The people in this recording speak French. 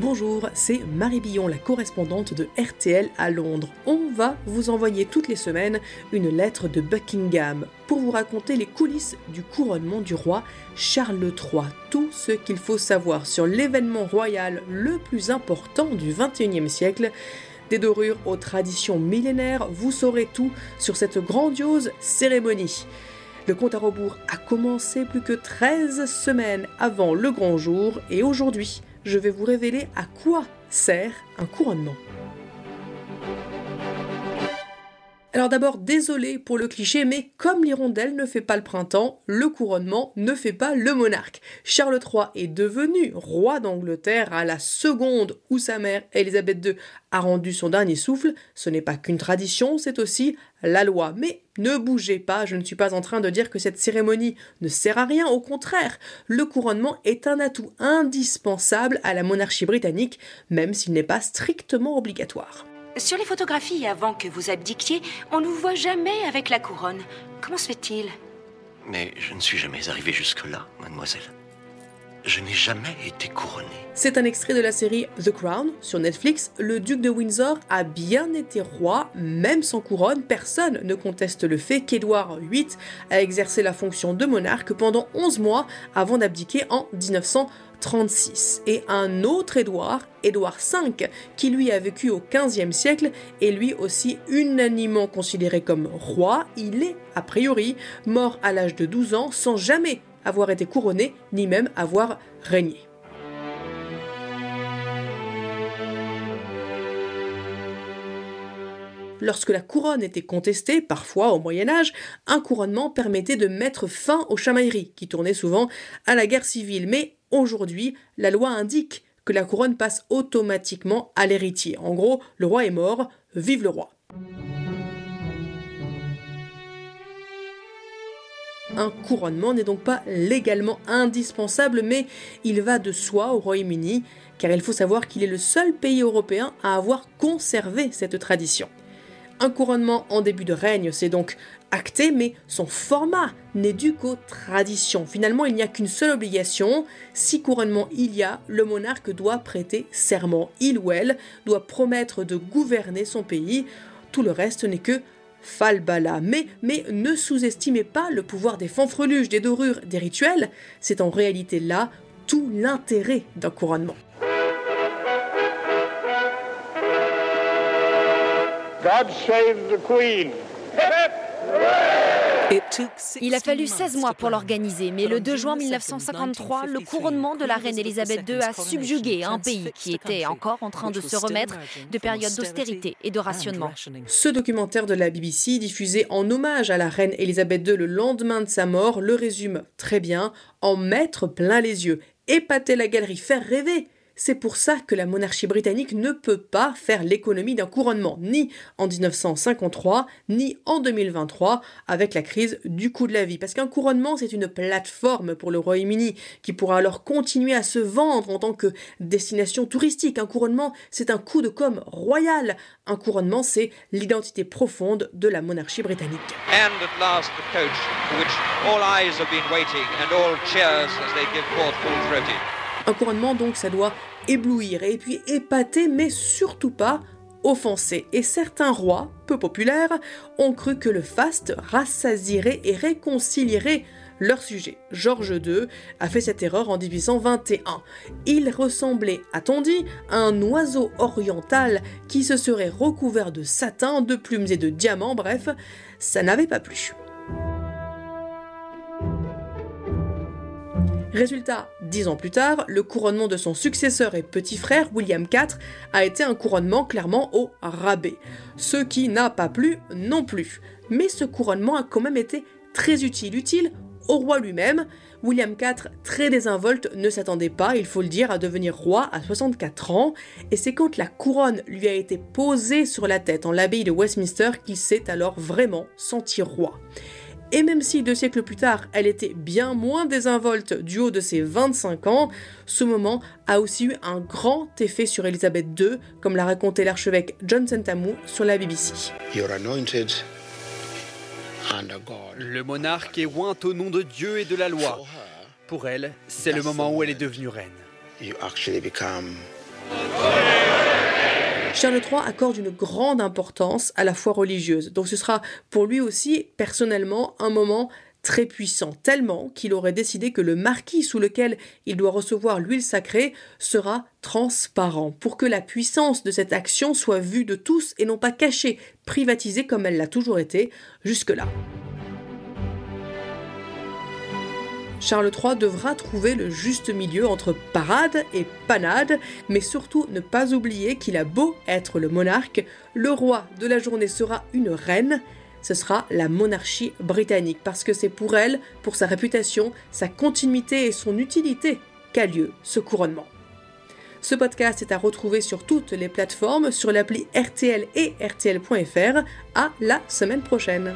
Bonjour, c'est Marie Billon, la correspondante de RTL à Londres. On va vous envoyer toutes les semaines une lettre de Buckingham pour vous raconter les coulisses du couronnement du roi Charles III. Tout ce qu'il faut savoir sur l'événement royal le plus important du XXIe siècle. Des dorures aux traditions millénaires, vous saurez tout sur cette grandiose cérémonie. Le compte à rebours a commencé plus que 13 semaines avant le grand jour et aujourd'hui, je vais vous révéler à quoi sert un couronnement. Alors d'abord, désolé pour le cliché, mais comme l'hirondelle ne fait pas le printemps, le couronnement ne fait pas le monarque. Charles III est devenu roi d'Angleterre à la seconde où sa mère, Elisabeth II, a rendu son dernier souffle. Ce n'est pas qu'une tradition, c'est aussi la loi. Mais ne bougez pas, je ne suis pas en train de dire que cette cérémonie ne sert à rien, au contraire, le couronnement est un atout indispensable à la monarchie britannique, même s'il n'est pas strictement obligatoire. Sur les photographies avant que vous abdiquiez, on ne vous voit jamais avec la couronne. Comment se fait-il? Mais je ne suis jamais arrivé jusque-là, mademoiselle. Je n'ai jamais été couronné. C'est un extrait de la série The Crown sur Netflix. Le duc de Windsor a bien été roi, même sans couronne. Personne ne conteste le fait qu'Édouard VIII a exercé la fonction de monarque pendant 11 mois avant d'abdiquer en 1900. 36 et un autre Édouard, Édouard V, qui lui a vécu au XVe siècle, est lui aussi unanimement considéré comme roi. Il est, a priori, mort à l'âge de 12 ans sans jamais avoir été couronné, ni même avoir régné. Lorsque la couronne était contestée, parfois au Moyen Âge, un couronnement permettait de mettre fin aux chamailleries, qui tournaient souvent à la guerre civile. Mais Aujourd'hui, la loi indique que la couronne passe automatiquement à l'héritier. En gros, le roi est mort, vive le roi. Un couronnement n'est donc pas légalement indispensable, mais il va de soi au Royaume-Uni, car il faut savoir qu'il est le seul pays européen à avoir conservé cette tradition. Un couronnement en début de règne, c'est donc acté, mais son format n'est dû qu'aux traditions. Finalement, il n'y a qu'une seule obligation. Si couronnement il y a, le monarque doit prêter serment. Il ou elle doit promettre de gouverner son pays. Tout le reste n'est que falbala. Mais, mais ne sous-estimez pas le pouvoir des fanfreluches, des dorures, des rituels. C'est en réalité là tout l'intérêt d'un couronnement. God save the Queen. Il a fallu 16 mois pour l'organiser, mais le 2 juin 1953, le couronnement de la reine Elisabeth II a subjugué un pays qui était encore en train de se remettre de périodes d'austérité et de rationnement. Ce documentaire de la BBC, diffusé en hommage à la reine Elisabeth II le lendemain de sa mort, le résume très bien, en mettre plein les yeux, épater la galerie, faire rêver. C'est pour ça que la monarchie britannique ne peut pas faire l'économie d'un couronnement, ni en 1953, ni en 2023, avec la crise du coût de la vie. Parce qu'un couronnement, c'est une plateforme pour le Royaume-Uni, qui pourra alors continuer à se vendre en tant que destination touristique. Un couronnement, c'est un coup de com' royal. Un couronnement, c'est l'identité profonde de la monarchie britannique. And at last the coach, for which all eyes have been waiting and all cheers as they give forth full-throated. Un couronnement, donc, ça doit éblouir et puis épater, mais surtout pas offenser. Et certains rois, peu populaires, ont cru que le faste rassasierait et réconcilierait leur sujet. Georges II a fait cette erreur en 1821. Il ressemblait, a-t-on dit, à un oiseau oriental qui se serait recouvert de satin, de plumes et de diamants, bref, ça n'avait pas plu. Résultat, dix ans plus tard, le couronnement de son successeur et petit frère, William IV, a été un couronnement clairement au rabais. Ce qui n'a pas plu non plus. Mais ce couronnement a quand même été très utile, utile au roi lui-même. William IV, très désinvolte, ne s'attendait pas, il faut le dire, à devenir roi à 64 ans, et c'est quand la couronne lui a été posée sur la tête en l'abbaye de Westminster qu'il s'est alors vraiment senti roi. Et même si deux siècles plus tard, elle était bien moins désinvolte du haut de ses 25 ans, ce moment a aussi eu un grand effet sur Elisabeth II, comme l'a raconté l'archevêque John Sentamu sur la BBC. Le monarque est oint au nom de Dieu et de la loi. Pour elle, c'est le moment où elle est devenue reine. Charles III accorde une grande importance à la foi religieuse, donc ce sera pour lui aussi personnellement un moment très puissant, tellement qu'il aurait décidé que le marquis sous lequel il doit recevoir l'huile sacrée sera transparent, pour que la puissance de cette action soit vue de tous et non pas cachée, privatisée comme elle l'a toujours été jusque-là. Charles III devra trouver le juste milieu entre parade et panade, mais surtout ne pas oublier qu'il a beau être le monarque, le roi de la journée sera une reine, ce sera la monarchie britannique, parce que c'est pour elle, pour sa réputation, sa continuité et son utilité qu'a lieu ce couronnement. Ce podcast est à retrouver sur toutes les plateformes, sur l'appli RTL et RTL.fr. À la semaine prochaine.